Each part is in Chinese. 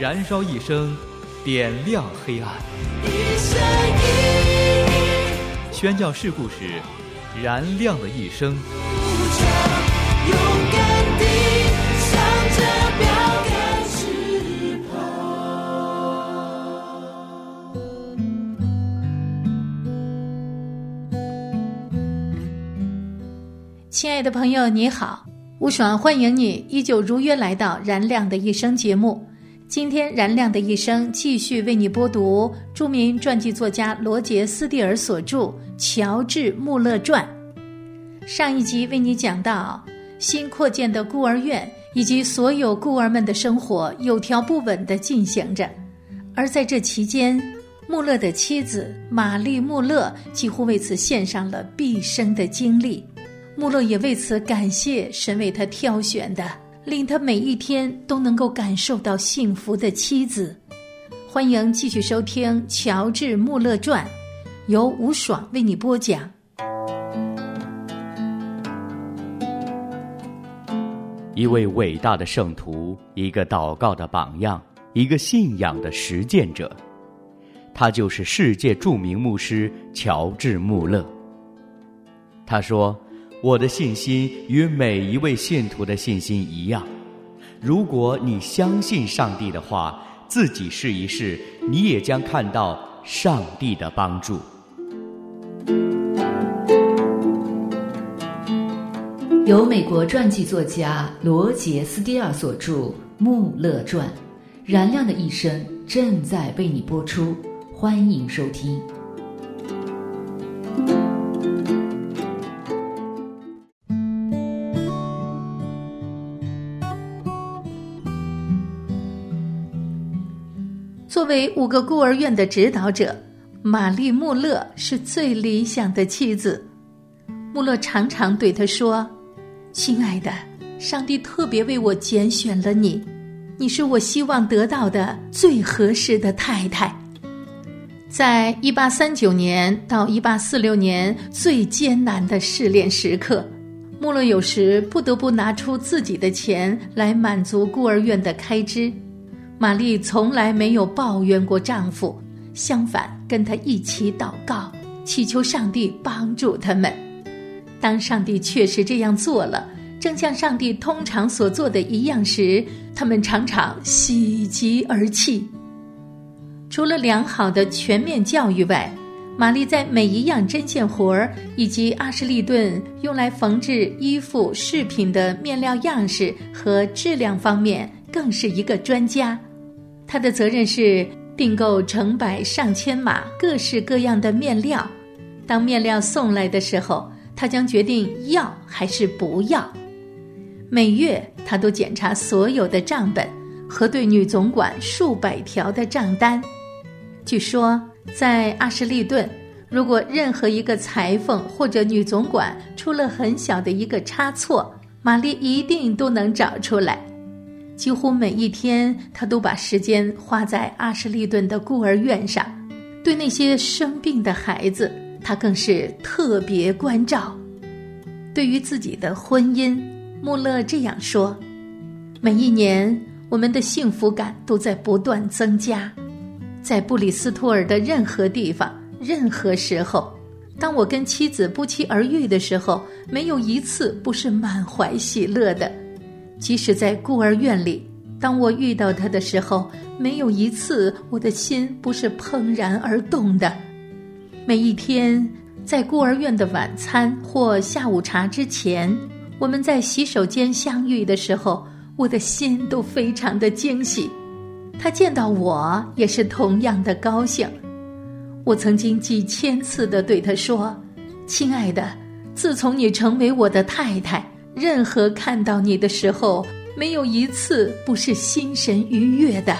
燃烧一生，点亮黑暗。宣教事故时，燃亮的一生。亲爱的朋友，你好，吴爽欢迎你依旧如约来到《燃亮的一生》节目。今天，《燃亮的一生》继续为你播读著名传记作家罗杰斯蒂尔所著《乔治穆勒传》。上一集为你讲到，新扩建的孤儿院以及所有孤儿们的生活有条不紊地进行着，而在这期间，穆勒的妻子玛丽·穆勒几乎为此献上了毕生的精力。穆勒也为此感谢神为他挑选的，令他每一天都能够感受到幸福的妻子。欢迎继续收听《乔治·穆勒传》，由吴爽为你播讲。一位伟大的圣徒，一个祷告的榜样，一个信仰的实践者，他就是世界著名牧师乔治·穆勒。他说。我的信心与每一位信徒的信心一样。如果你相信上帝的话，自己试一试，你也将看到上帝的帮助。由美国传记作家罗杰斯蒂尔所著《穆勒传》，燃亮的一生正在为你播出，欢迎收听。作为五个孤儿院的指导者，玛丽·穆勒是最理想的妻子。穆勒常常对他说：“亲爱的，上帝特别为我拣选了你，你是我希望得到的最合适的太太。”在一八三九年到一八四六年最艰难的试炼时刻，穆勒有时不得不拿出自己的钱来满足孤儿院的开支。玛丽从来没有抱怨过丈夫，相反，跟他一起祷告，祈求上帝帮助他们。当上帝确实这样做了，正像上帝通常所做的一样时，他们常常喜极而泣。除了良好的全面教育外，玛丽在每一样针线活儿以及阿什利顿用来缝制衣服饰品的面料样式和质量方面，更是一个专家。他的责任是订购成百上千码各式各样的面料，当面料送来的时候，他将决定要还是不要。每月他都检查所有的账本，核对女总管数百条的账单。据说，在阿什利顿，如果任何一个裁缝或者女总管出了很小的一个差错，玛丽一定都能找出来。几乎每一天，他都把时间花在阿什利顿的孤儿院上。对那些生病的孩子，他更是特别关照。对于自己的婚姻，穆勒这样说：“每一年，我们的幸福感都在不断增加。在布里斯托尔的任何地方、任何时候，当我跟妻子不期而遇的时候，没有一次不是满怀喜乐的。”即使在孤儿院里，当我遇到他的时候，没有一次我的心不是怦然而动的。每一天，在孤儿院的晚餐或下午茶之前，我们在洗手间相遇的时候，我的心都非常的惊喜。他见到我也是同样的高兴。我曾经几千次的对他说：“亲爱的，自从你成为我的太太。”任何看到你的时候，没有一次不是心神愉悦的。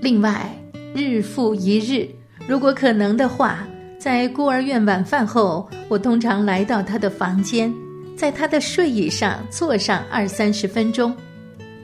另外，日复一日，如果可能的话，在孤儿院晚饭后，我通常来到他的房间，在他的睡椅上坐上二三十分钟。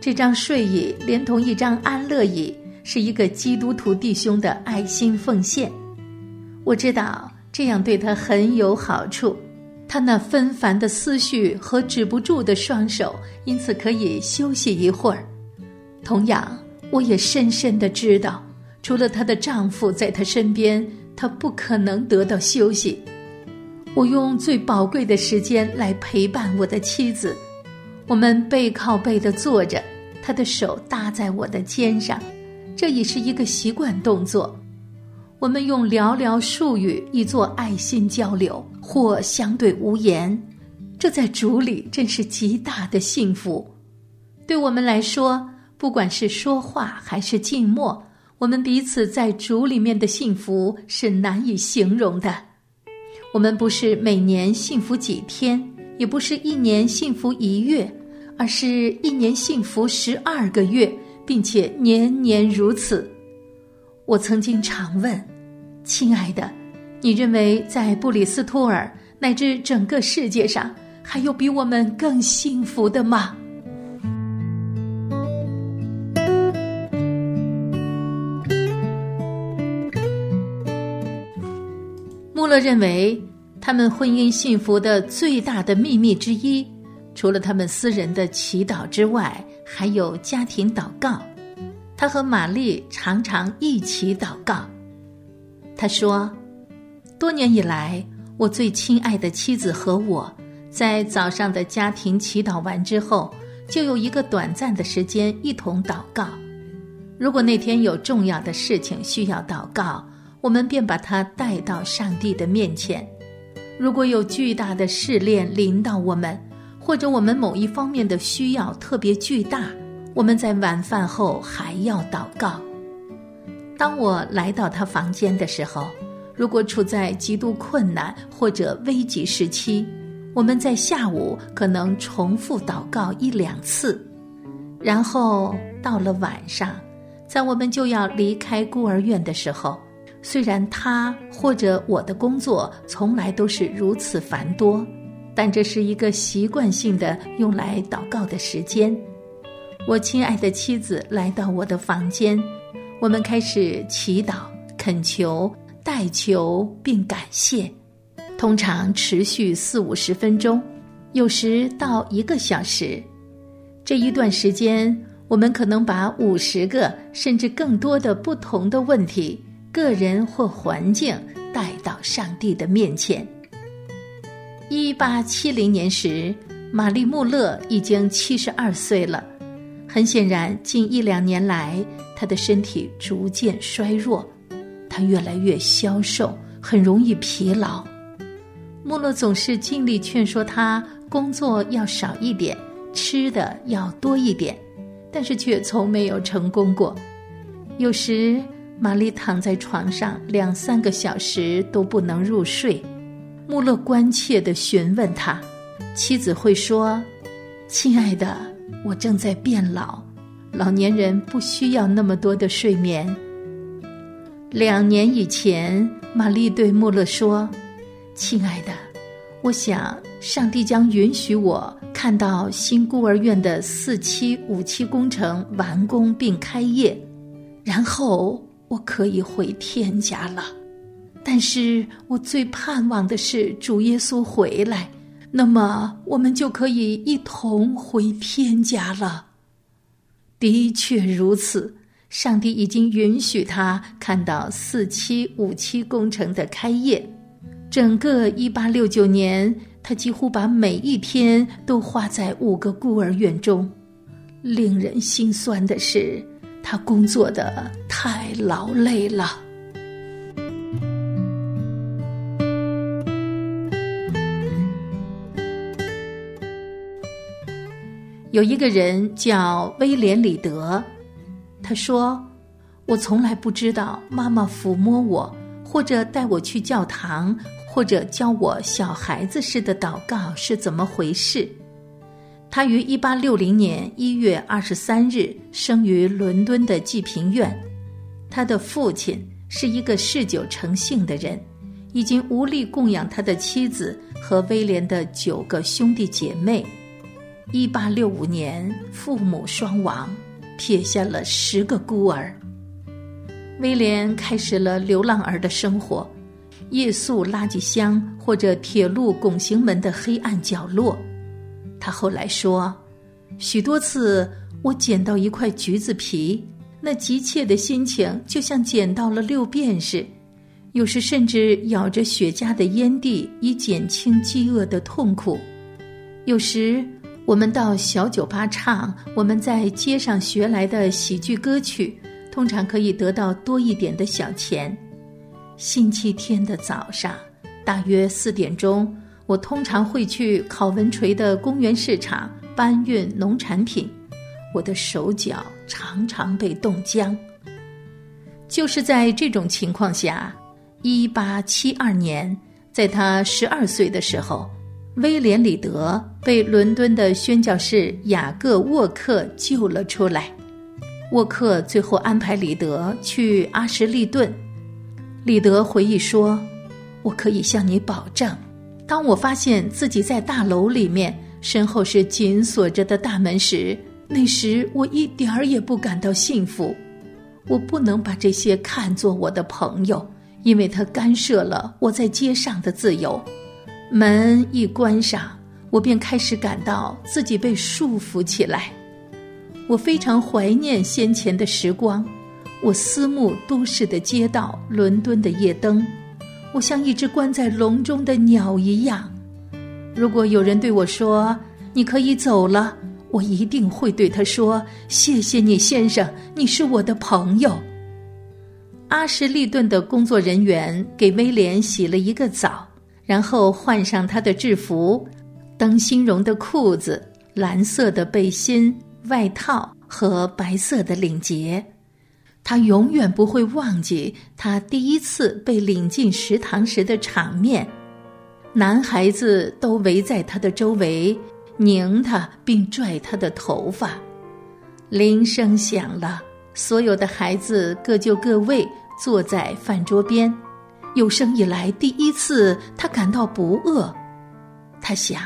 这张睡椅连同一张安乐椅，是一个基督徒弟兄的爱心奉献。我知道这样对他很有好处，他那纷繁的思绪和止不住的双手，因此可以休息一会儿。同样，我也深深的知道，除了她的丈夫在她身边，她不可能得到休息。我用最宝贵的时间来陪伴我的妻子，我们背靠背的坐着，她的手搭在我的肩上，这已是一个习惯动作。我们用寥寥数语以做爱心交流，或相对无言，这在主里真是极大的幸福。对我们来说，不管是说话还是静默，我们彼此在主里面的幸福是难以形容的。我们不是每年幸福几天，也不是一年幸福一月，而是一年幸福十二个月，并且年年如此。我曾经常问，亲爱的，你认为在布里斯托尔乃至整个世界上，还有比我们更幸福的吗？穆勒认为，他们婚姻幸福的最大的秘密之一，除了他们私人的祈祷之外，还有家庭祷告。他和玛丽常常一起祷告。他说：“多年以来，我最亲爱的妻子和我，在早上的家庭祈祷完之后，就有一个短暂的时间一同祷告。如果那天有重要的事情需要祷告，我们便把它带到上帝的面前。如果有巨大的试炼临到我们，或者我们某一方面的需要特别巨大。”我们在晚饭后还要祷告。当我来到他房间的时候，如果处在极度困难或者危急时期，我们在下午可能重复祷告一两次，然后到了晚上，在我们就要离开孤儿院的时候，虽然他或者我的工作从来都是如此繁多，但这是一个习惯性的用来祷告的时间。我亲爱的妻子来到我的房间，我们开始祈祷、恳求、代求并感谢，通常持续四五十分钟，有时到一个小时。这一段时间，我们可能把五十个甚至更多的不同的问题，个人或环境带到上帝的面前。一八七零年时，玛丽穆勒已经七十二岁了。很显然，近一两年来，他的身体逐渐衰弱，他越来越消瘦，很容易疲劳。穆勒总是尽力劝说他工作要少一点，吃的要多一点，但是却从没有成功过。有时，玛丽躺在床上两三个小时都不能入睡，穆勒关切地询问他，妻子会说：“亲爱的。”我正在变老，老年人不需要那么多的睡眠。两年以前，玛丽对穆勒说：“亲爱的，我想上帝将允许我看到新孤儿院的四期、五期工程完工并开业，然后我可以回天家了。但是我最盼望的是主耶稣回来。”那么，我们就可以一同回天家了。的确如此，上帝已经允许他看到四期、五期工程的开业。整个一八六九年，他几乎把每一天都花在五个孤儿院中。令人心酸的是，他工作的太劳累了。有一个人叫威廉·里德，他说：“我从来不知道妈妈抚摸我，或者带我去教堂，或者教我小孩子似的祷告是怎么回事。”他于一八六零年一月二十三日生于伦敦的济贫院，他的父亲是一个嗜酒成性的人，已经无力供养他的妻子和威廉的九个兄弟姐妹。一八六五年，父母双亡，撇下了十个孤儿。威廉开始了流浪儿的生活，夜宿垃圾箱或者铁路拱形门的黑暗角落。他后来说，许多次我捡到一块橘子皮，那急切的心情就像捡到了六便士；有时甚至咬着雪茄的烟蒂以减轻饥饿的痛苦；有时我们到小酒吧唱我们在街上学来的喜剧歌曲。通常可以得到多一点的小钱。星期天的早上，大约四点钟，我通常会去考文垂的公园市场搬运农产品。我的手脚常常被冻僵。就是在这种情况下，一八七二年，在他十二岁的时候，威廉·里德被伦敦的宣教士雅各·沃克救了出来。沃克最后安排李德去阿什利顿。李德回忆说：“我可以向你保证，当我发现自己在大楼里面，身后是紧锁着的大门时，那时我一点儿也不感到幸福。我不能把这些看作我的朋友，因为他干涉了我在街上的自由。门一关上，我便开始感到自己被束缚起来。”我非常怀念先前的时光，我思慕都市的街道、伦敦的夜灯，我像一只关在笼中的鸟一样。如果有人对我说“你可以走了”，我一定会对他说：“谢谢你，先生，你是我的朋友。”阿什利顿的工作人员给威廉洗了一个澡，然后换上他的制服：灯芯绒的裤子、蓝色的背心。外套和白色的领结，他永远不会忘记他第一次被领进食堂时的场面。男孩子都围在他的周围，拧他并拽他的头发。铃声响了，所有的孩子各就各位，坐在饭桌边。有生以来第一次，他感到不饿。他想，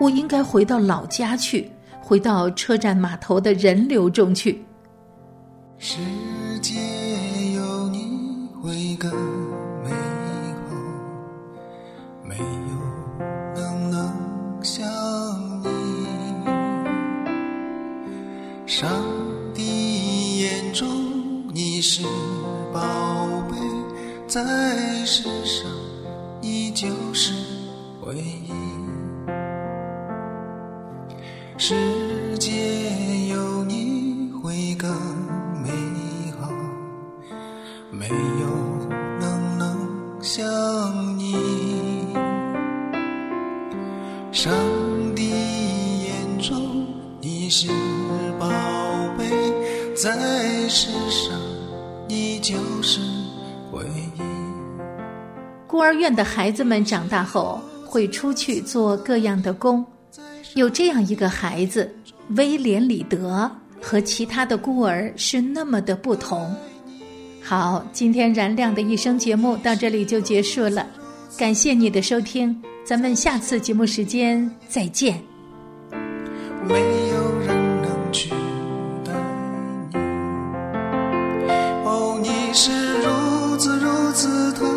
我应该回到老家去。回到车站码头的人流中去。世界有你会更美好，没有人能像你。上帝眼中你是宝贝，在世上你就是唯一。世界有你会更美好，没有人能像你。上帝眼中你是宝贝，在世上你就是唯一。孤儿院的孩子们长大后会出去做各样的工。有这样一个孩子，威廉·里德，和其他的孤儿是那么的不同。好，今天燃亮的一生节目到这里就结束了，感谢你的收听，咱们下次节目时间再见。没有人能取代你，哦，你是如此如